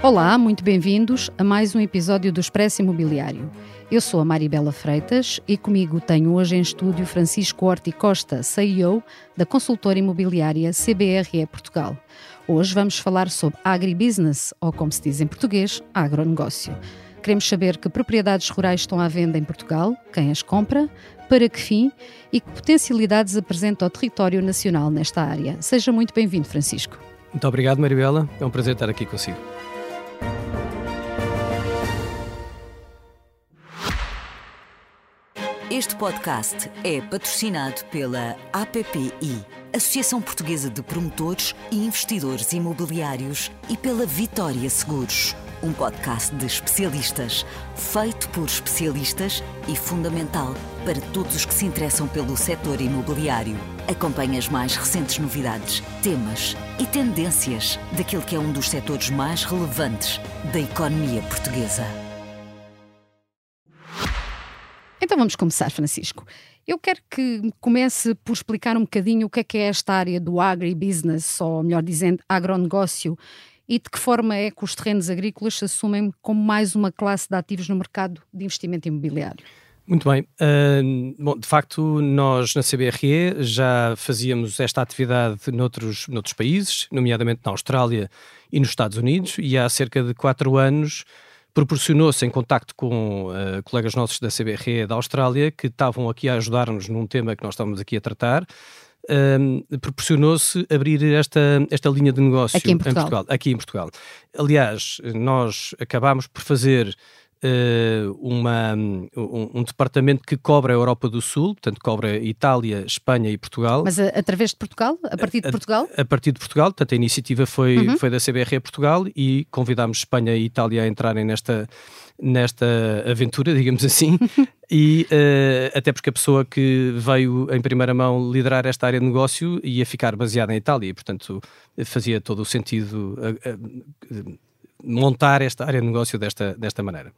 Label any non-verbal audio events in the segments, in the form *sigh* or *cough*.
Olá, muito bem-vindos a mais um episódio do Expresso Imobiliário. Eu sou a Maribela Freitas e comigo tenho hoje em estúdio Francisco Horti Costa, CEO da consultora imobiliária CBRE Portugal. Hoje vamos falar sobre agribusiness, ou como se diz em português, agronegócio. Queremos saber que propriedades rurais estão à venda em Portugal, quem as compra, para que fim e que potencialidades apresenta ao território nacional nesta área. Seja muito bem-vindo, Francisco. Muito obrigado, Maribela. É um prazer estar aqui consigo. Este podcast é patrocinado pela APPI, Associação Portuguesa de Promotores e Investidores Imobiliários, e pela Vitória Seguros, um podcast de especialistas, feito por especialistas e fundamental para todos os que se interessam pelo setor imobiliário. Acompanhe as mais recentes novidades, temas e tendências daquele que é um dos setores mais relevantes da economia portuguesa. Então vamos começar, Francisco. Eu quero que comece por explicar um bocadinho o que é que é esta área do agribusiness, ou melhor dizendo, agronegócio, e de que forma é que os terrenos agrícolas se assumem como mais uma classe de ativos no mercado de investimento imobiliário. Muito bem. Uh, bom, de facto, nós na CBRE já fazíamos esta atividade noutros, noutros países, nomeadamente na Austrália e nos Estados Unidos, e há cerca de quatro anos proporcionou-se em contacto com uh, colegas nossos da CBRE da Austrália que estavam aqui a ajudar-nos num tema que nós estávamos aqui a tratar. Uh, proporcionou-se abrir esta, esta linha de negócio aqui em Portugal. em Portugal. Aqui em Portugal. Aliás, nós acabámos por fazer uh, uma, um, um, departamento que cobre a Europa do Sul, portanto cobre Itália, Espanha e Portugal. Mas a, através de Portugal? A partir de Portugal? A, a, partir de Portugal, portanto a iniciativa foi, uhum. foi da CBR Portugal e convidámos Espanha e Itália a entrarem nesta, nesta aventura, *laughs* digamos assim, e uh, até porque a pessoa que veio em primeira mão liderar esta área de negócio ia ficar baseada em Itália, e portanto fazia todo o sentido uh, uh, montar esta área de negócio desta, desta maneira.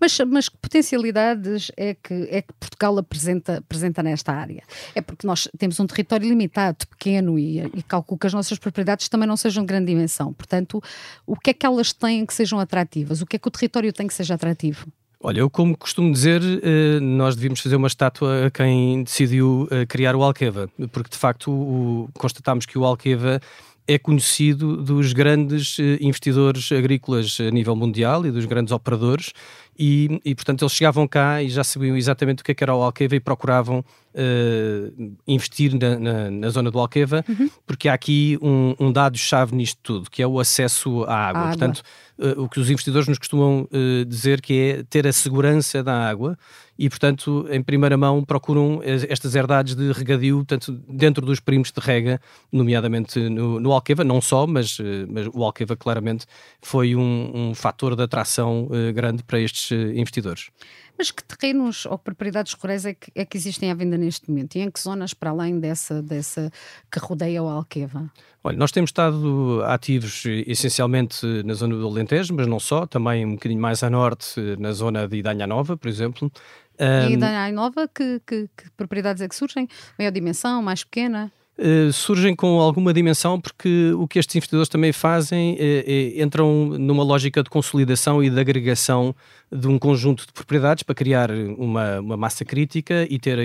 Mas, mas que potencialidades é que, é que Portugal apresenta, apresenta nesta área? É porque nós temos um território limitado, pequeno, e, e calculo que as nossas propriedades também não sejam de grande dimensão. Portanto, o que é que elas têm que sejam atrativas? O que é que o território tem que seja atrativo? Olha, eu como costumo dizer, eh, nós devíamos fazer uma estátua a quem decidiu eh, criar o Alqueva, porque de facto constatámos que o Alqueva é conhecido dos grandes eh, investidores agrícolas a nível mundial e dos grandes operadores e, e, portanto eles chegavam cá e já sabiam exatamente o que, é que era o Alqueva e procuravam uh, investir na, na, na, zona do Alqueva, uhum. porque há aqui um, um dado-chave nisto tudo, que é o acesso à água. portanto, uh, o que os investidores nos costumam uh, dizer que é ter a segurança da água e, portanto, em primeira mão procuram estas herdades de regadio, tanto dentro dos primos de rega, nomeadamente no, no Alqueva, não só, mas, mas o Alqueva claramente foi um, um fator de atração grande para estes eh, investidores. Mas que terrenos ou propriedades rurais é que, é que, existem à venda neste momento? E em que zonas para além dessa, dessa que rodeia o Alqueva? Olha, nós temos estado ativos essencialmente na zona do Alentejo, mas não só, também um bocadinho mais a norte, na zona de Idanha Nova, por exemplo. E Idanha Nova, que, que, que propriedades é que surgem? Maior dimensão, mais pequena? Uh, surgem com alguma dimensão porque o que estes investidores também fazem é, é, entram numa lógica de consolidação e de agregação de um conjunto de propriedades para criar uma, uma massa crítica e ter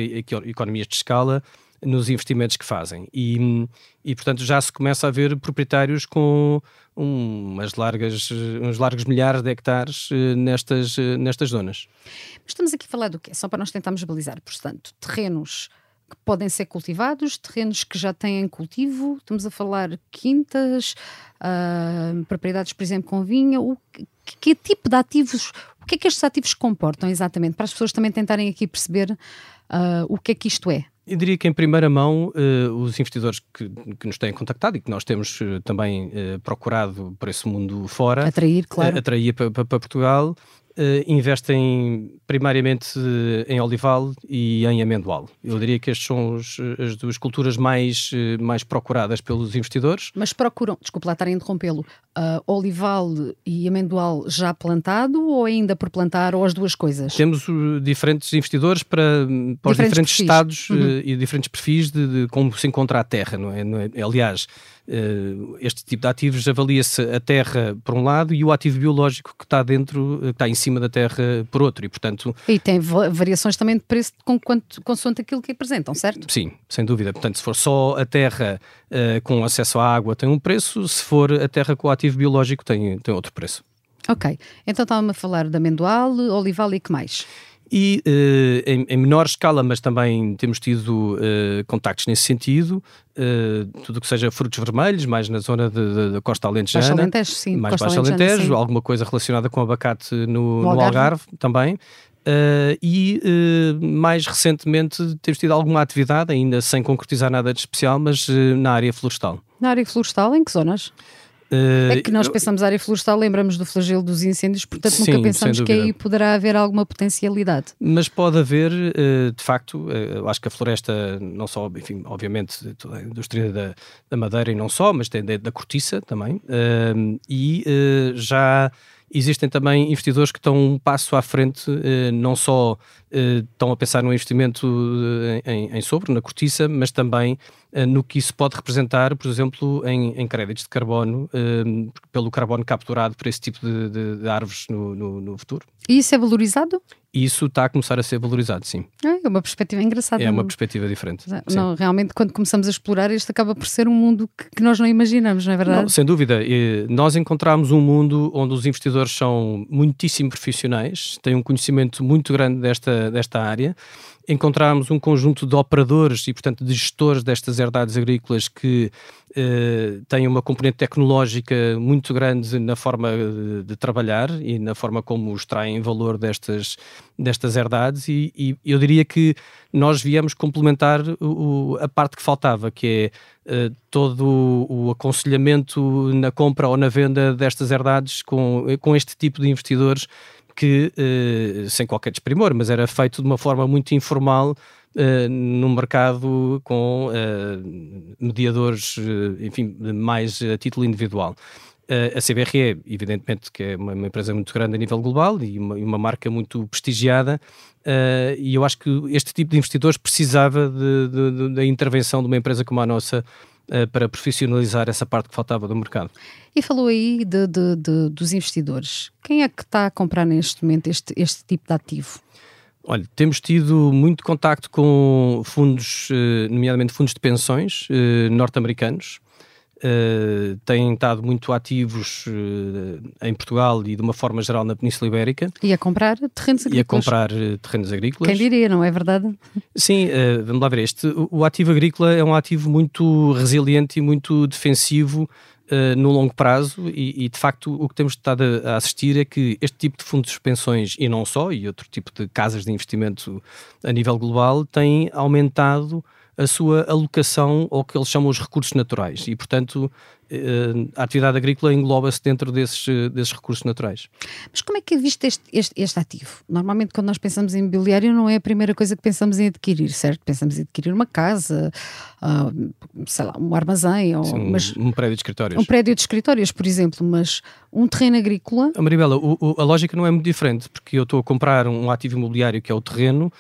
economias de escala nos investimentos que fazem. E, e, portanto, já se começa a ver proprietários com umas largas, uns largos milhares de hectares nestas, nestas zonas. Mas estamos aqui a falar do quê? Só para nós tentarmos balizar, portanto, terrenos que podem ser cultivados, terrenos que já têm cultivo, estamos a falar quintas, uh, propriedades, por exemplo, com vinha, o que, que, tipo de ativos, o que é que estes ativos comportam exatamente, para as pessoas também tentarem aqui perceber uh, o que é que isto é. Eu diria que, em primeira mão, uh, os investidores que, que, nos têm contactado e que nós temos uh, também uh, procurado por esse mundo fora atrair, claro. atrair para, para, Portugal, investem primariamente em olival e em amendoal. Eu diria que estas são os, as duas culturas mais, mais procuradas pelos investidores. Mas procuram, desculpe lá estar a interrompê-lo, uh, olival e amendoal já plantado ou ainda por plantar ou as duas coisas? Temos uh, diferentes investidores para, para diferentes os diferentes perfis. estados uhum. uh, e diferentes perfis de, de, como se encontra a terra. Não é? Não é? Aliás, uh, este tipo de ativos avalia-se a terra por um lado e o ativo biológico que está dentro, que está em cima da terra por outro. E, portanto, e tem variações também de preço com quanto, consoante aquilo que apresentam, certo? Sim, sem dúvida. Portanto, se for só a terra uh, com acesso à água, tem um preço, se for a terra com o ativo biológico, tem, tem outro preço. Ok, então estava-me a falar de amendoal, olival e que mais? E uh, em, em, menor escala, mas também temos tido uh, contactos nesse sentido, uh, tudo o que seja frutos vermelhos, mais na zona da Costa Alentejana. Baixo Alentejo, sim. Mais Costa Baixo Alentejo, sim. alguma coisa relacionada com abacate no, no Algarve. no Algarve também. Uh, e uh, mais recentemente temos tido alguma atividade, ainda sem concretizar nada de especial, mas uh, na área florestal. Na área florestal, em que zonas? É que nós pensamos área florestal, lembramos do flagelo dos incêndios, portanto sim, nunca pensamos que aí poderá haver alguma potencialidade. Mas pode haver, de facto, eu acho que a floresta, não só, enfim, obviamente, toda a indústria da, da madeira e não só, mas tem da, da cortiça também, e já existem também investidores que estão um passo à frente, eh, não só eh, estão a pensar no investimento eh, em, sobre, na cortiça, mas também no que isso pode representar, por exemplo, em, créditos de carbono, pelo carbono capturado por esse tipo de, árvores no, no futuro. E isso é valorizado? Isso está a começar a ser valorizado, sim. É uma perspectiva engraçada. É uma perspectiva diferente. Não, realmente, quando começamos a explorar, este acaba por ser um mundo que, que nós não imaginamos, não é verdade? Não, sem dúvida. Nós encontramos um mundo onde os investidores são muitíssimo profissionais, têm um conhecimento muito grande desta, desta área encontramos um conjunto de operadores e, portanto, de gestores destas herdades agrícolas que eh, têm uma componente tecnológica muito grande na forma de, de, trabalhar e na forma como extraem valor destas, destas herdades e, e eu diria que nós viemos complementar o, a parte que faltava, que é uh, todo o, o, aconselhamento na compra ou na venda destas herdades com, com este tipo de investidores que, uh, sem qualquer desprimor, mas era feito de uma forma muito informal uh, no mercado com uh, mediadores, enfim, mais a título individual. a CBRE, evidentemente, que é uma, uma, empresa muito grande a nível global e uma, uma marca muito prestigiada, e eu acho que este tipo de investidores precisava da intervenção de uma empresa como a nossa para profissionalizar essa parte que faltava do mercado. E falou aí de, de, de, dos investidores. Quem é que está a comprar neste momento este, este tipo de ativo? Olha, temos tido muito contacto com fundos, eh, nomeadamente fundos de pensões eh, norte-americanos, uh, têm estado muito ativos uh, em Portugal e de uma forma geral na Península Ibérica. E a comprar terrenos agrícolas. E a comprar uh, terrenos agrícolas. Quem diria, não é verdade? Sim, vamos lá ver. Este, o, o ativo agrícola é um ativo muito resiliente e muito defensivo Uh, no longo prazo e, e, de facto o que temos estado a, a, assistir é que este tipo de fundos de pensões e não só, e outro tipo de casas de investimento a nível global têm aumentado a sua alocação ao que eles chamam os recursos naturais e, portanto, eh, a atividade agrícola engloba-se dentro desses, desses recursos naturais. Mas como é que é visto este, este, este, ativo? Normalmente, quando nós pensamos em imobiliário, não é a primeira coisa que pensamos em adquirir, certo? Pensamos em adquirir uma casa, uh, sei lá, um armazém, ou, Sim, mas, um prédio de escritórios. Um prédio de escritórios, por exemplo, mas um terreno agrícola. A Maribela, o, o, a lógica não é muito diferente, porque eu estou a comprar um ativo imobiliário que é o terreno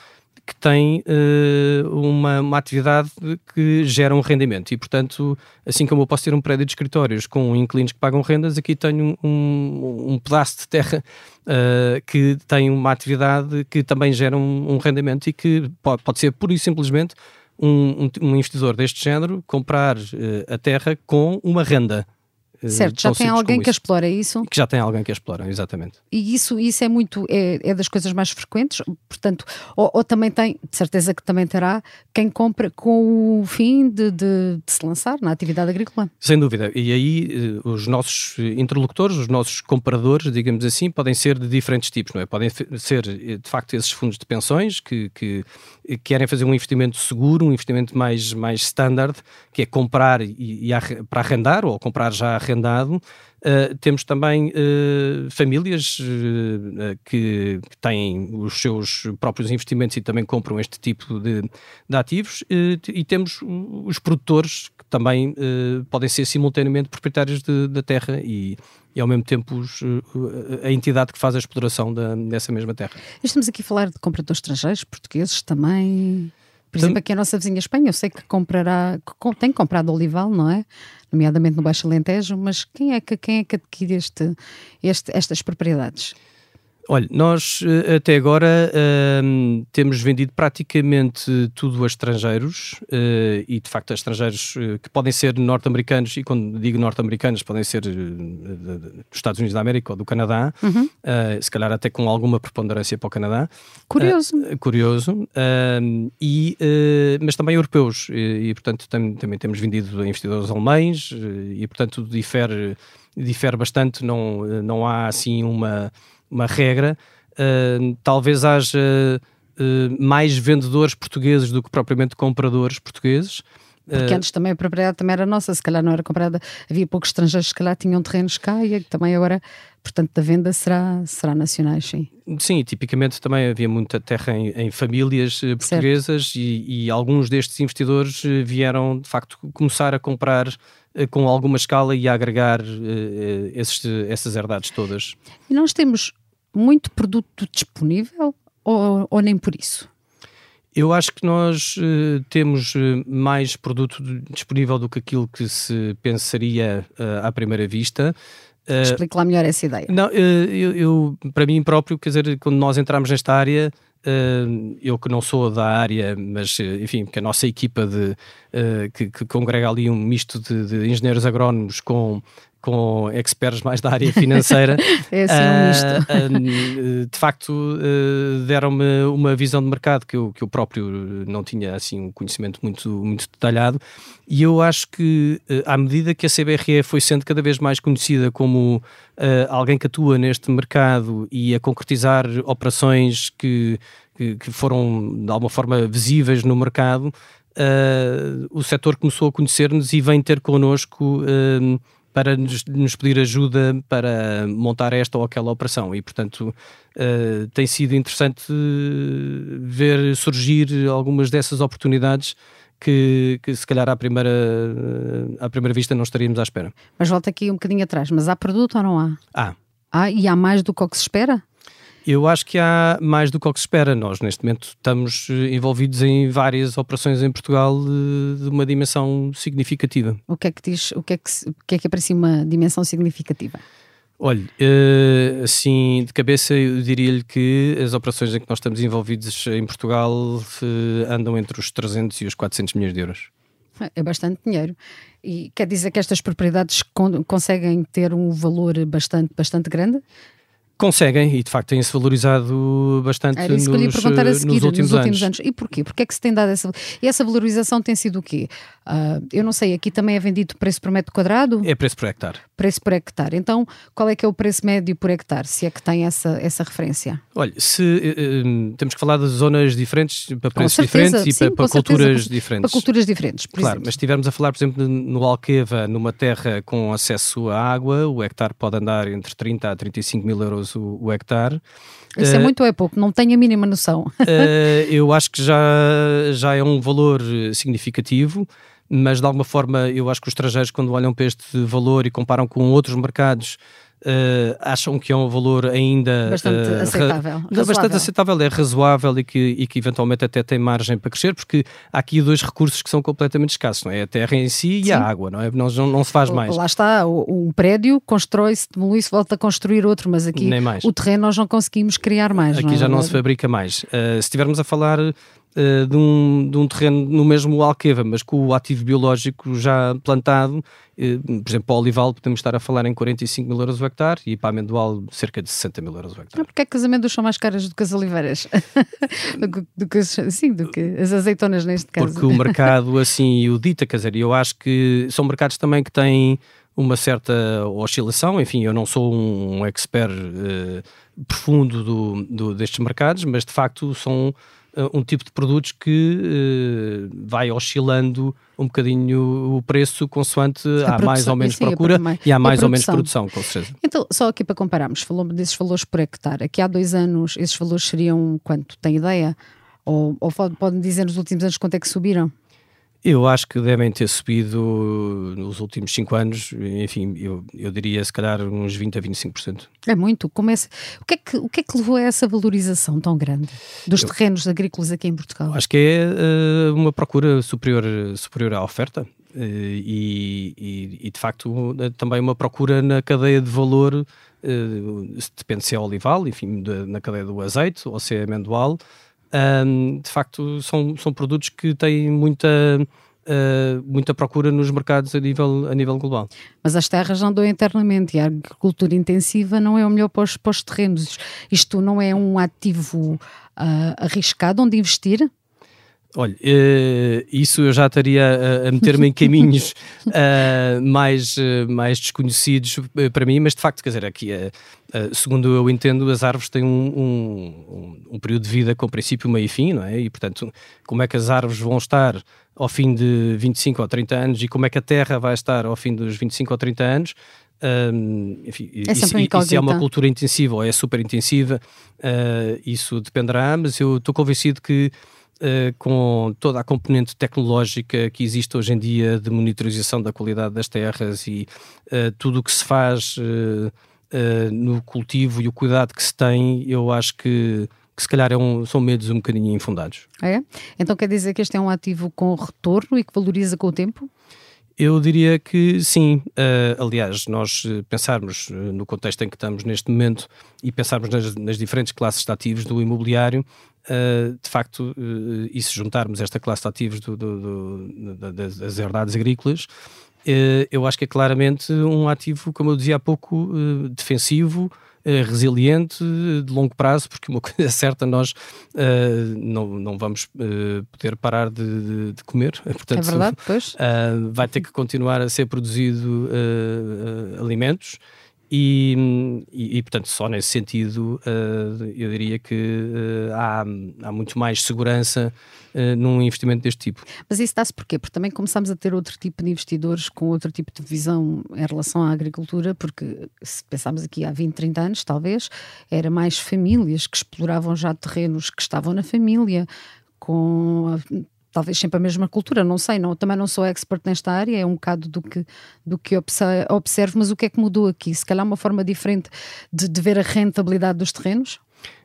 que tem uh, uma, uma, atividade que gera um rendimento e, portanto, assim como eu posso ter um prédio de escritórios com inquilinos que pagam rendas, aqui tenho um, um pedaço de terra uh, que tem uma atividade que também gera um, um rendimento e que pode, pode ser pura e simplesmente um, um, investidor deste género comprar uh, a terra com uma renda. Certo, já tem alguém que explora isso? Que já tem alguém que explora, exatamente. E isso, isso é muito, é, é das coisas mais frequentes, portanto, ou, ou, também tem, de certeza que também terá, quem compra com o fim de, de, de se lançar na atividade agrícola. Sem dúvida, e aí eh, os nossos interlocutores, os nossos compradores, digamos assim, podem ser de diferentes tipos, não é? Podem ser, eh, de facto, esses fundos de pensões que, que querem fazer um investimento seguro, um investimento mais, mais standard, que é comprar e, e para arrendar ou comprar já arrendar arrendado. Uh, temos também uh, famílias uh, que, que, têm os seus próprios investimentos e também compram este tipo de, de ativos, e temos os produtores que também podem ser simultaneamente proprietários da terra e, e ao mesmo tempo os, a entidade que faz a exploração da, dessa mesma terra. Estamos aqui a falar de compradores estrangeiros, portugueses também. Por exemplo, aqui a nossa vizinha Espanha, eu sei que comprará, que tem comprado olival, não é? Nomeadamente no Baixo Alentejo, mas quem é que, quem é que adquire este, este, estas propriedades? Olha, nós eh, até agora uh, temos vendido praticamente tudo a estrangeiros uh, e de facto a estrangeiros uh, que podem ser norte-americanos e quando digo norte-americanos podem ser dos Estados Unidos da América ou do Canadá, uhum. se calhar até com alguma preponderância para o Canadá. Curioso. curioso. e, mas também europeus e, e portanto tam, também temos vendido a investidores alemães e portanto difere, difere bastante, não, não há assim uma uma regra, uh, talvez haja uh, mais vendedores portugueses do que propriamente compradores portugueses. Porque antes também a propriedade também era nossa, se calhar não era comprada, havia poucos estrangeiros que se calhar tinham terrenos cá e também agora, portanto, da venda será, será nacionais, sim. Sim, tipicamente também havia muita terra em, em famílias portuguesas e, e, alguns destes investidores vieram de facto começar a comprar com alguma escala e a agregar uh, esses, essas herdades todas. E nós temos muito produto disponível ou, ou nem por isso? Eu acho que nós uh, temos uh, mais produto disponível do que aquilo que se pensaria uh, à primeira vista. Explique lá melhor essa ideia. Não, eu, eu, para mim próprio, quer dizer, quando nós entramos nesta área, eu que não sou da área, mas enfim, que a nossa equipa de, que, que, congrega ali um misto de, de engenheiros agrónomos com com experts mais da área financeira. *laughs* é assim um. Uh, de facto, uh, deram-me uma visão de mercado que eu, que eu próprio não tinha assim um conhecimento muito, muito detalhado. E eu acho que, uh, à medida que a CBRE foi sendo cada vez mais conhecida como alguém que atua neste mercado e a concretizar operações que, que, que foram de alguma forma visíveis no mercado, o setor começou a conhecer-nos e vem ter connosco para nos, nos, pedir ajuda para montar esta ou aquela operação e portanto uh, tem sido interessante ver surgir algumas dessas oportunidades que, que, se calhar à primeira, à primeira vista não estaríamos à espera. Mas volta aqui um bocadinho atrás, mas há produto ou não há? Há. Há e há mais do que o que se espera? Eu acho que há mais do que o que se espera. Nós, neste momento, estamos eh, envolvidos em várias operações em Portugal de, de uma dimensão significativa. O que é que diz, o que é que, o que, é, que é para si uma dimensão significativa? Olha, eh, assim, de cabeça eu diria-lhe que as operações em que nós estamos envolvidos em Portugal eh, andam entre os 300 e os 400 milhões de euros. É bastante dinheiro. E quer dizer que estas propriedades conseguem ter um valor bastante, bastante grande? Conseguem e de facto têm-se valorizado bastante Era isso nos, que eu perguntar a seguir, nos, últimos, nos últimos anos. anos. E porquê? Porquê é que se tem dado essa... E essa valorização tem sido o quê? Uh, eu não sei, aqui também é vendido preço por metro quadrado? É preço por hectare. Preço por hectare. Então, qual é que é o preço médio por hectare, se é que tem essa, essa referência? Olha, se uh, temos que falar de zonas diferentes, para preços diferentes e Sim, para, para culturas certeza, diferentes. Para culturas diferentes, Claro, exemplo. mas se estivermos a falar, por exemplo, no Alqueva, numa terra com acesso à água, o hectare pode andar entre 30 a 35 mil euros o, o hectare isso uh, é muito ou é pouco? Não tenho a mínima noção. uh, eu acho que já, já é um valor significativo, mas de alguma forma eu acho que os estrangeiros, quando olham para este valor e comparam com outros mercados, Uh, acham que é um valor ainda bastante uh, aceitável. Bastante aceitável, é razoável e que, e que eventualmente até tem margem para crescer, porque há aqui dois recursos que são completamente escassos, não é? A terra em si Sim. e a água, não é? Não, não se faz mais. Lá está, um prédio constrói-se, demolui-se, volta a construir outro, mas aqui o terreno nós não conseguimos criar mais. Aqui não é? já não se fabrica mais. Uh, se estivermos a falar uh, de, um, de um terreno no mesmo Alqueva, mas com o ativo biológico já plantado, uh, por exemplo, para o olival podemos estar a falar em 45 mil euros o hectare e para a amendoal cerca de 60 mil euros o hectare. Porquê é que as amêndoas são mais caras do que as oliveiras? do, *laughs* do, que, sim, do que as azeitonas neste caso. Porque o mercado *laughs* assim o dita, quer dizer, eu acho que são mercados também que têm uma certa oscilação, enfim, eu não sou um expert uh, profundo do, do, destes mercados, mas de facto são um tipo de produtos que vai oscilando um bocadinho o preço consoante há mais ou menos sim, procura e há mais ou menos produção, com certeza. Então, só aqui para compararmos, falou desses valores por hectare. Aqui há dois anos esses valores seriam quanto? Tem ideia? Ou, ou pode dizer nos últimos anos quanto é que subiram? Eu acho que devem ter subido nos últimos 5 anos, enfim, eu, eu diria se calhar uns 20 a 25%. É muito. Começa... O, que é que, o que é que levou a essa valorização tão grande dos eu, terrenos agrícolas aqui em Portugal? Acho que é uh, uma procura superior, superior à oferta. Uh, e, e, e, de facto também uma procura na cadeia de valor, uh, depende se é olival, enfim, de, na cadeia do azeite ou se é amendoal, um, de facto são, são produtos que têm muita, uh, muita procura nos mercados a nível, a nível global. Mas as terras andam internamente e a agricultura intensiva não é o melhor para os, para os terrenos. Isto não é um ativo uh, arriscado onde investir? Olha, uh, isso eu já estaria a, meter-me em caminhos uh, *laughs* mais, uh, mais desconhecidos para mim, mas de facto, quer dizer, aqui, segundo eu entendo, as árvores têm um, um, um, período de vida com princípio, meio e fim, não é? E portanto, como é que as árvores vão estar ao fim de 25 ou 30 anos e como é que a terra vai estar ao fim dos 25 ou 30 anos, um, enfim, é isso, isso, é uma cultura intensiva ou é super intensiva, uh, isso dependerá, mas eu estou convencido que uh, com toda a componente tecnológica que existe hoje em dia de monitorização da qualidade das terras e uh, tudo o que se faz uh, no cultivo e o cuidado que se tem, eu acho que que se calhar é um, são medos um bocadinho infundados. É? Então quer dizer que este é um ativo com retorno e que valoriza com o tempo? Eu diria que sim. Uh, aliás, nós pensarmos no contexto em que estamos neste momento e pensarmos nas, nas diferentes classes de ativos do imobiliário, Uh, de facto, uh, e se juntarmos esta classe de ativos do, do, do, das herdades agrícolas, uh, eu acho que é claramente um ativo, como eu dizia há pouco, defensivo, resiliente, de longo prazo, porque uma *laughs* coisa é certa, nós não, não vamos poder parar de, de comer. Portanto, é verdade, pois. *laughs* vai ter que continuar a ser produzido alimentos e, e, e, portanto, só nesse sentido, uh, eu diria que uh, há, há muito mais segurança uh, num investimento deste tipo. Mas isso dá-se porquê? Porque também começamos a ter outro tipo de investidores com outro tipo de visão em relação à agricultura, porque se pensarmos aqui há 20, 30 anos, talvez, era mais famílias que exploravam já terrenos que estavam na família, com talvez sempre a mesma cultura, não sei, não, também não sou expert nesta área, é um bocado do que, do que observo, mas o que é que mudou aqui? Se calhar uma forma diferente de, de ver a rentabilidade dos terrenos?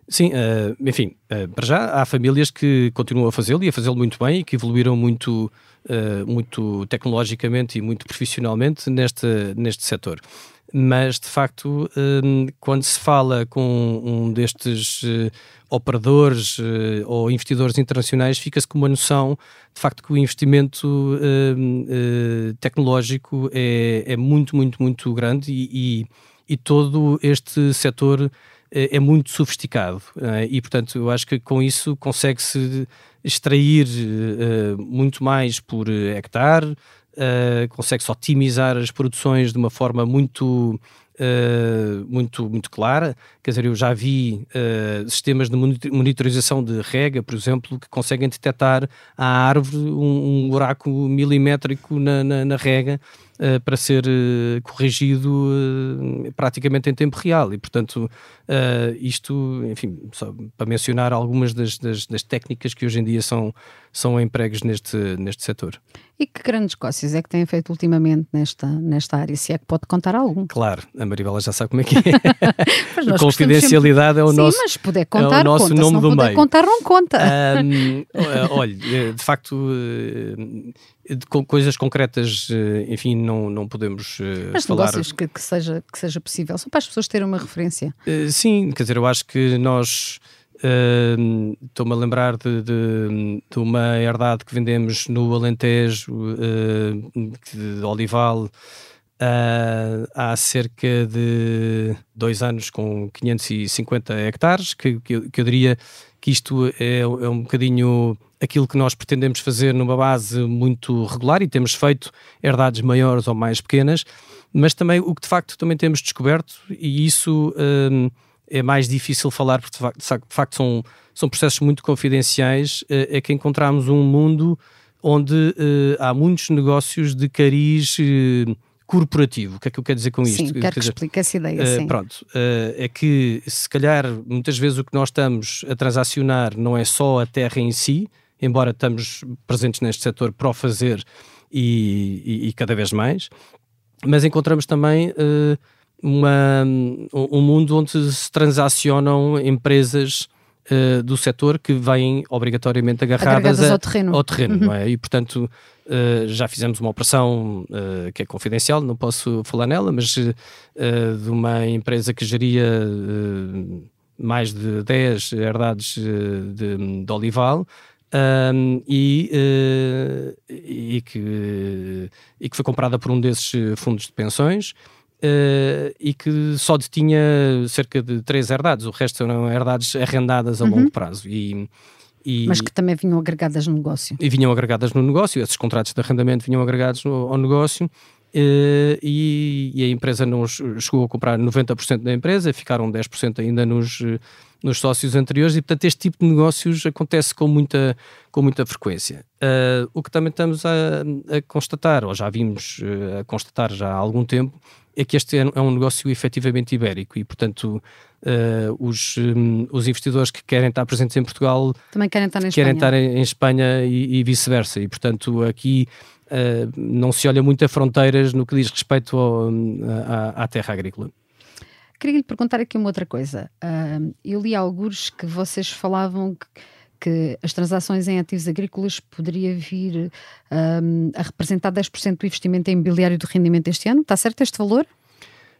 Sim, uh, enfim, uh, para já há famílias que continuam a fazê-lo e a fazê-lo muito bem e que evoluíram muito, uh, muito tecnologicamente e muito profissionalmente neste, neste setor mas de facto, hum, quando se fala com um destes eh, operadores eh, ou investidores internacionais, fica-se com uma noção de facto que o investimento hum, eh, tecnológico é, é, muito, muito, muito grande e, e, e todo este setor é muito sofisticado e portanto eu acho que com isso consegue-se extrair muito mais por hectare uh, consegue-se otimizar as produções de uma forma muito, uh, muito, muito clara. Quer dizer, eu já vi uh, sistemas de monitorização de rega, por exemplo, que conseguem detectar à árvore um, um buraco milimétrico na, na, na rega uh, para ser corrigido praticamente em tempo real. E, portanto, isto, enfim, só para mencionar algumas das, das, das, técnicas que hoje em dia são, são empregos neste, neste setor. E que grandes negócios é que têm feito ultimamente nesta, nesta área? Se é que pode contar algum? Claro, a Maribela já sabe como é que é. *laughs* a confidencialidade sempre... é o Sim, nosso, mas puder contar, é o nosso conta. nome Se não do puder meio. contar, não conta. Um, *laughs* olha, de facto, com coisas concretas, eh, enfim, não, não podemos Mas falar. negócios que, que, seja, que seja possível, só para as pessoas terem uma referência. Sim, quer dizer, eu acho que nós. Uh, Estou-me a lembrar de, de, de, uma herdade que vendemos no Alentejo, de Olival, há cerca de dois anos, com 550 hectares, que, que, eu, que eu diria que isto é, é um bocadinho aquilo que nós pretendemos fazer numa base muito regular e temos feito herdades maiores ou mais pequenas, mas também o que de facto também temos descoberto, e isso um, é mais difícil falar, porque de facto são, são processos muito confidenciais, é que encontramos um mundo onde há muitos negócios de cariz corporativo. O que é que eu quero dizer com isto? Sim, quero que explique essa ideia, uh, sim. Pronto, uh, é que se calhar muitas vezes o que nós estamos a transacionar não é só a terra em si, embora estamos presentes neste setor para o fazer e, e, e cada vez mais, mas encontramos também uh, uma, um mundo onde se transacionam empresas uh, do setor que vêm obrigatoriamente agarradas a, ao terreno, ao terreno uhum. é? e portanto uh, já fizemos uma operação que é confidencial, não posso falar nela, mas de uma empresa que geria mais de 10 herdades de, de olival um, e, uh, e, que, e que foi comprada por um desses fundos de pensões uh, e que só detinha cerca de três herdades, o resto eram herdades arrendadas a uhum. longo prazo. E, e, Mas que também vinham agregadas no negócio. E vinham agregadas no negócio, esses contratos de arrendamento vinham agregados no, ao negócio. Uh, e, e, a empresa não chegou a comprar 90% da empresa, ficaram 10% ainda nos, nos sócios anteriores e, portanto, este tipo de negócios acontece com muita, com muita frequência. Uh, o que também estamos a, a, constatar, ou já vimos uh, a constatar já há algum tempo, é que este é um negócio efetivamente ibérico e, portanto, uh, os, um, os investidores que querem estar presentes em Portugal também querem estar em querem Espanha, estar em, em Espanha e, e vice-versa. E, portanto, aqui uh, não se olha muito a fronteiras no que diz respeito ao, à, à terra agrícola. Queria lhe perguntar aqui uma outra coisa. Uh, eu li alguns que vocês falavam que, que, as transações em ativos agrícolas poderia vir um, a representar 10% do investimento em imobiliário do rendimento este ano. Está certo este valor?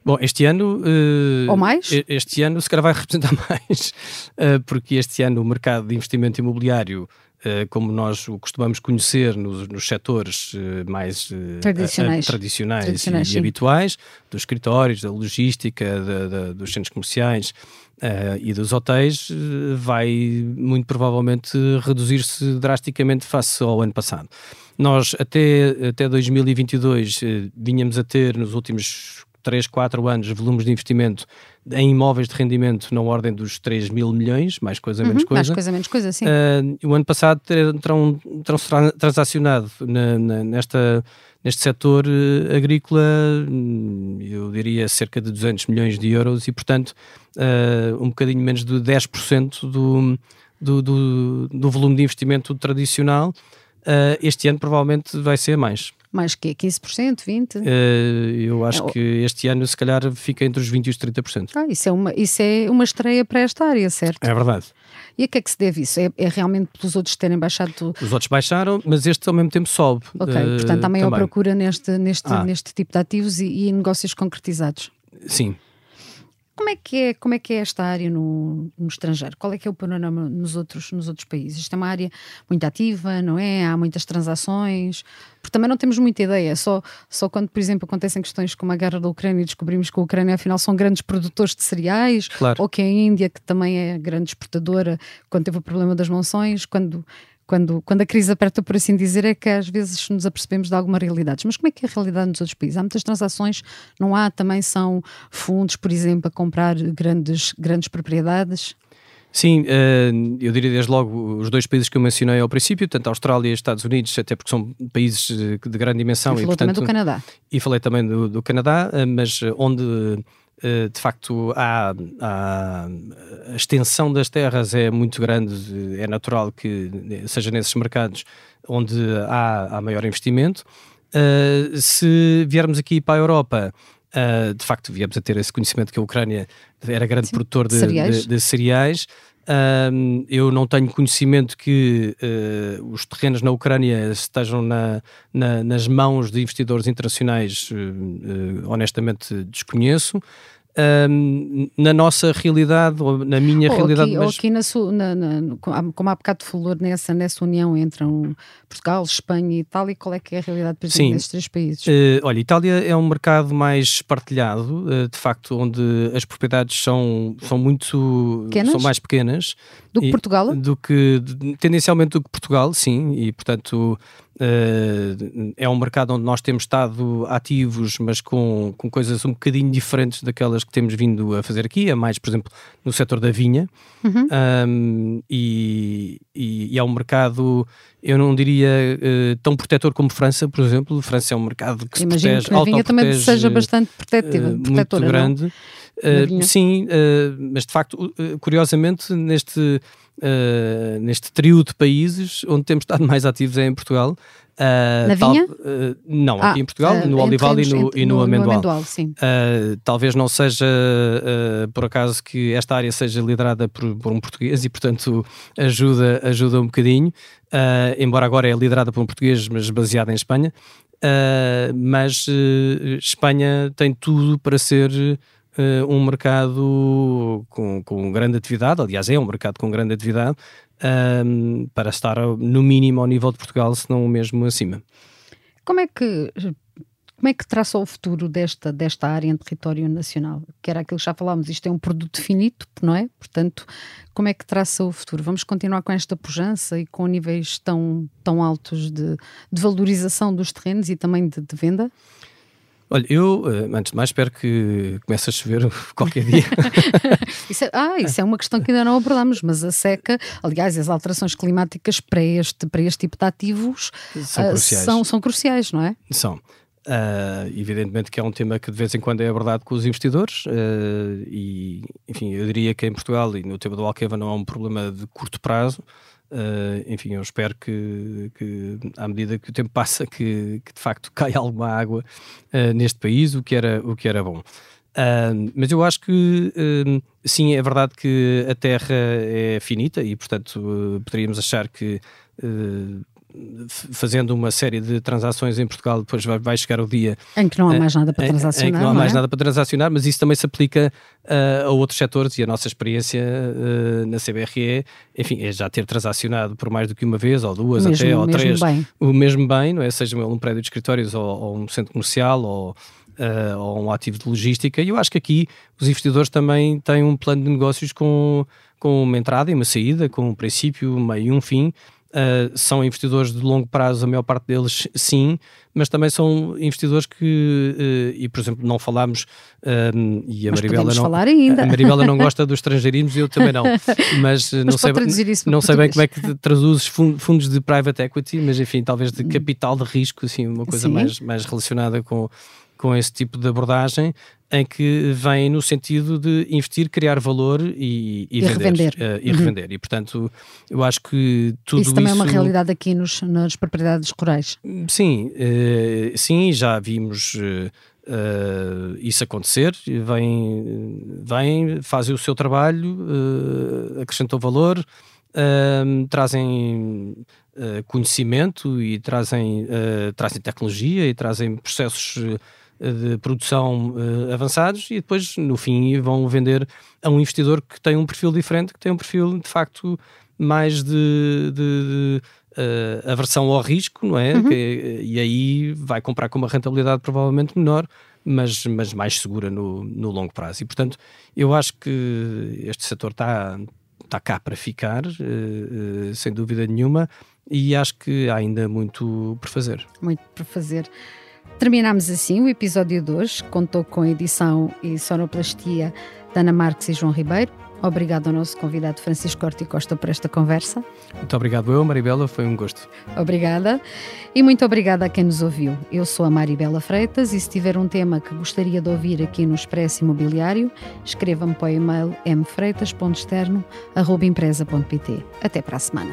Bom, este ano. Uh, Ou mais? Este ano, se calhar, vai *laughs* representar mais, uh, porque este ano o mercado de investimento imobiliário eh, como nós o costumamos conhecer nos, nos setores eh, mais eh, tradicionais, tradicionais, tradicionais, e, e habituais, dos escritórios, da logística, da, da, dos centros comerciais uh, e dos hotéis, vai muito provavelmente reduzir-se drasticamente face ao ano passado. Nós até, até 2022 vinhamos a ter nos últimos 3, 4 anos volumes de investimento em imóveis de rendimento na ordem dos 3 mil milhões, mais coisa, uhum, menos coisa. Mais coisa, menos coisa, sim. Uh, o ano passado terão, terão transacionado na, na, nesta, neste setor uh, agrícola, hum, eu diria cerca de 200 milhões de euros e, portanto, uh, um bocadinho menos de 10% do, do, do, do volume de investimento tradicional. Este ano provavelmente vai ser mais. Mais que 15%, 20%? Uh, eu acho é, que este ano, se calhar, fica entre os 20% e os 30%. Ah, isso é uma, isso é uma estreia para esta área, certo? É verdade. E a que é que se deve isso? É, é realmente pelos outros terem baixado? Os outros baixaram, mas este ao mesmo tempo sobe. Ok, uh, portanto há maior também. procura neste, neste, ah. neste tipo de ativos e, e negócios concretizados. Sim, como é que é, como é, que é esta área no, no, estrangeiro? Qual é que é o panorama nos outros, nos outros países? Isto é uma área muito ativa, não é? Há muitas transações, porque também não temos muita ideia. Só, só quando, por exemplo, acontecem questões como a guerra da Ucrânia e descobrimos que a Ucrânia afinal são grandes produtores de cereais, claro. ou que a Índia, que também é grande exportadora, quando teve o problema das monções, quando quando, quando a crise aperta, por assim dizer, é que às vezes nos apercebemos de algumas realidades. Mas como é que é a realidade nos outros países? Há muitas transações, não há também são fundos, por exemplo, a comprar grandes, grandes propriedades? Sim, eh, eu diria desde logo os dois países que eu mencionei ao princípio, tanto a Austrália e os Estados Unidos, até porque são países de grande dimensão. E, e portanto, também do Canadá. E falei também do, do Canadá, eh, mas onde eh, de facto há, há, a extensão das terras é muito grande, é natural que seja nesses mercados onde há, há maior investimento. Uh, se viermos aqui para a Europa, uh, de facto viemos a ter esse conhecimento que a Ucrânia era grande Sim. produtor de cereais. De, de cereais. Uh, eu não tenho conhecimento que os terrenos na Ucrânia estejam na, na, nas mãos de investidores internacionais, honestamente desconheço na nossa realidade, ou na minha ou realidade. Aqui, mas... Ou aqui na, sua, na, na, como há bocado falou nessa, nessa união entre um, Portugal, Espanha e Itália, qual é que é a realidade, por exemplo, desses três países? Uh, olha, Itália é um mercado mais partilhado, uh, de facto, onde as propriedades são, são muito pequenas? são mais pequenas do que Portugal? Do que tendencialmente do que Portugal, sim, e portanto Uh, é um mercado onde nós temos estado ativos, mas com, com coisas um bocadinho diferentes daquelas que temos vindo a fazer aqui, é mais, por exemplo, no setor da vinha. Uhum. Um, e, e, e, é um mercado, eu não diria uh, tão protetor como França, por exemplo. França é um mercado que Imagino se protege, que a vinha também seja bastante protetiva, uh, muito grande. Não? Uh, sim, mas de facto, curiosamente, neste, neste trio de países onde temos estado mais ativos é em Portugal. Na vinha? não, ah, aqui em Portugal, no olival e no, e no, no amendoal. No amendoal talvez não seja por acaso que esta área seja liderada por, por um português e, portanto, ajuda, ajuda um bocadinho. embora agora é liderada por um português, mas baseada em Espanha. mas Espanha tem tudo para ser uh, um mercado com, com grande atividade, aliás, é um mercado com grande atividade, um, para estar no mínimo ao nível de Portugal, se não mesmo acima. Como é que como é que traça o futuro desta, desta área em território nacional? Que era aquilo que já falámos, isto é um produto finito, não é? Portanto, como é que traça o futuro? Vamos continuar com esta pujança e com níveis tão, tão altos de, de valorização dos terrenos e também de, de venda? Olha, eu, eh, antes de mais, espero que comece a chover *laughs* qualquer dia. *laughs* isso é, ah, isso é uma questão que ainda não abordamos, mas a seca, aliás, as alterações climáticas para este, para este tipo de ativos são, uh, cruciais. São, são cruciais, não é? São. Uh, evidentemente que é um tema que de vez em quando é abordado com os investidores uh, e, enfim, eu diria que em Portugal e no tema do Alqueva não é um problema de curto prazo, Uh, enfim, eu espero que, que, à medida que o tempo passa, que, que de facto *laughs* caia alguma água uh, neste país, o que era, o que era bom. Uh, mas eu acho que sim, é verdade que a Terra é finita e, portanto, poderíamos achar que fazendo uma série de transações em Portugal, depois vai, vai chegar o dia em que não há mais nada para transacionar. Em, que não há mais é? nada para transacionar, mas isso também se aplica uh, a outros setores e a nossa experiência uh, na CBRE, enfim, é já ter transacionado por mais do que uma vez, ou duas, mesmo, até, ou três, bem. o mesmo bem, não é? Seja um prédio de escritórios ou, ou um centro comercial ou. Uh, ou um ativo de logística, e eu acho que aqui os investidores também têm um plano de negócios com, com uma entrada e uma saída, com um princípio, um meio e um fim, Uh, são investidores de longo prazo, a maior parte deles sim, mas também são investidores que, uh, e por exemplo, não falámos, uh, e a mas Maribela não. Falar ainda. A Maribela não gosta dos estrangeirismos, eu também não. *laughs* Mas, mas não sei, não sei bem como é que traduzes fundos de private equity, mas enfim, talvez de capital de risco, assim, uma coisa mais, mais relacionada com, com esse tipo de abordagem em que vem no sentido de investir, criar valor e, e, e vender, revender. Uh, e uhum. revender. E portanto, eu acho que tudo isso. também isso... é uma realidade aqui nos, nas propriedades rurais. Sim, uh, sim, já vimos. Uh, isso acontecer, vem, vem, fazem o seu trabalho, uh, acrescentam valor, uh, trazem uh, conhecimento e trazem, trazem tecnologia e trazem processos de produção uh, avançados e depois no fim vão vender a um investidor que tem um perfil diferente, que tem um perfil de facto mais de, de, de uh, aversão ao risco, não é? Uhum. Que, e aí vai comprar com uma rentabilidade provavelmente menor, mas, mas mais segura no, no longo prazo. E portanto, eu acho que este setor está está cá para ficar, uh, uh, sem dúvida nenhuma, e acho que há ainda muito por fazer. Muito por fazer. Terminamos assim o episódio 2, contou com edição e sonoplastia da Ana Marques e João Ribeiro. Obrigado ao nosso convidado Francisco Corte Costa por esta conversa. Muito obrigado eu, Maribela, foi um gosto. Obrigada. E muito obrigada a quem nos ouviu. Eu sou a Maribela Freitas e se tiver um tema que gostaria de ouvir aqui no Expresso Imobiliário, escreva-me para o e-mail mfreitas.externo.empresa.pt. Até para a semana.